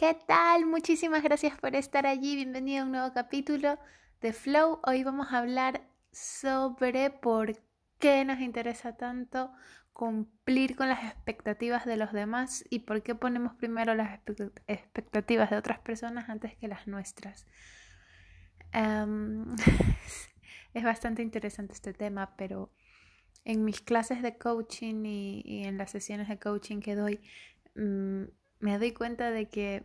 ¿Qué tal? Muchísimas gracias por estar allí. Bienvenido a un nuevo capítulo de Flow. Hoy vamos a hablar sobre por qué nos interesa tanto cumplir con las expectativas de los demás y por qué ponemos primero las expectativas de otras personas antes que las nuestras. es bastante interesante este tema, pero en mis clases de coaching y, en las sesiones de coaching que doy, mm, me doy cuenta de que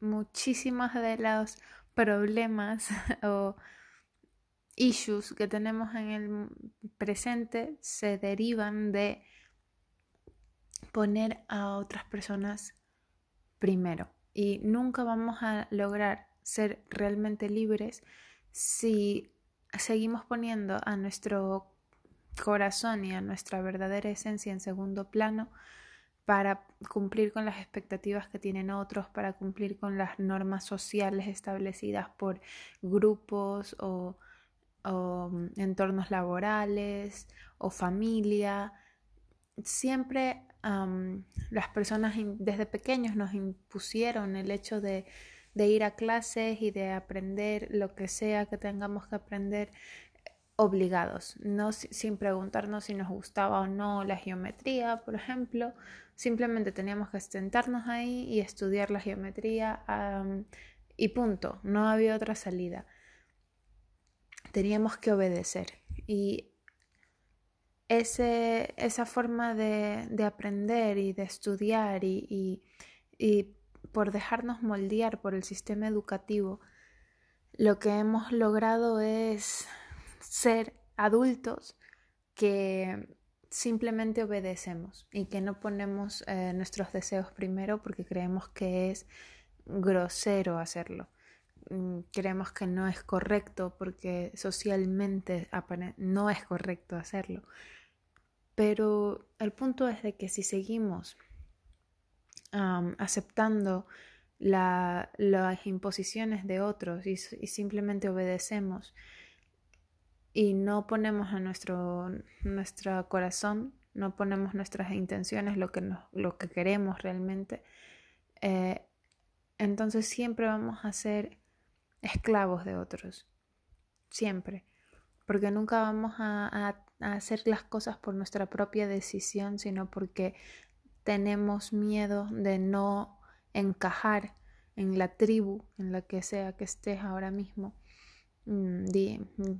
muchísimos de los problemas o issues que tenemos en el presente se derivan de poner a otras personas primero. Y nunca vamos a lograr ser realmente libres si seguimos poniendo a nuestro corazón y a nuestra verdadera esencia en segundo plano para cumplir con las expectativas que tienen otros, para cumplir con las normas sociales establecidas por grupos o, mm, entornos laborales o familia. Siempre las personas desde pequeños nos impusieron el hecho de, de ir a clases y de aprender lo que sea que tengamos que aprender obligados, no sin preguntarnos si nos gustaba o no la geometría, por ejemplo, simplemente teníamos que sentarnos ahí y estudiar la geometría y punto, no había otra salida. Teníamos que obedecer y ese, esa forma de, de, aprender y de estudiar y, y, y por dejarnos moldear por el sistema educativo, lo que hemos logrado es ser adultos que simplemente obedecemos y que no ponemos eh, nuestros deseos primero porque creemos que es grosero hacerlo. Mm, creemos que no es correcto porque socialmente no es correcto hacerlo. Pero el punto es de que si seguimos aceptando las imposiciones de otros y, y simplemente obedecemos, y no ponemos a nuestro, nuestro corazón, no ponemos nuestras intenciones, lo que, lo que queremos realmente, eh, entonces siempre vamos a ser esclavos de otros, siempre, porque nunca vamos a, a hacer las cosas por nuestra propia decisión, sino porque tenemos miedo de no encajar en la tribu en la que sea que estés ahora mismo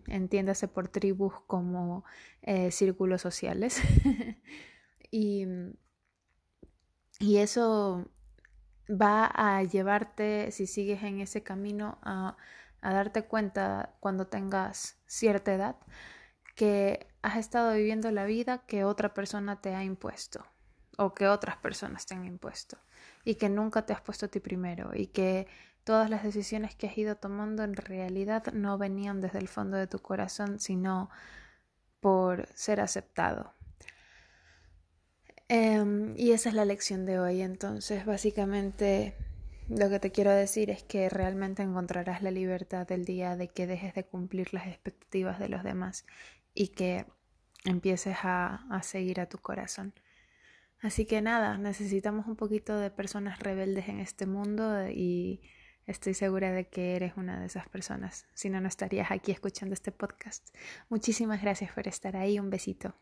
entiéndase por tribus como eh, círculos sociales. y, y eso va a llevarte, si sigues en ese camino, a, a darte cuenta cuando tengas cierta edad que has estado viviendo la vida que otra persona te ha impuesto o que otras personas te han impuesto y que nunca te has puesto a ti primero y que Todas las decisiones que has ido tomando en realidad no venían desde el fondo de tu corazón, sino por ser aceptado. Em, y esa es la lección de hoy. Entonces, básicamente, lo que te quiero decir es que realmente encontrarás la libertad del día de que dejes de cumplir las expectativas de los demás y que empieces a, a seguir a tu corazón. Así que nada, necesitamos un poquito de personas rebeldes en este mundo y Estoy segura de que eres una de esas personas, si no, no estarías aquí escuchando este podcast. Muchísimas gracias por estar ahí, un besito.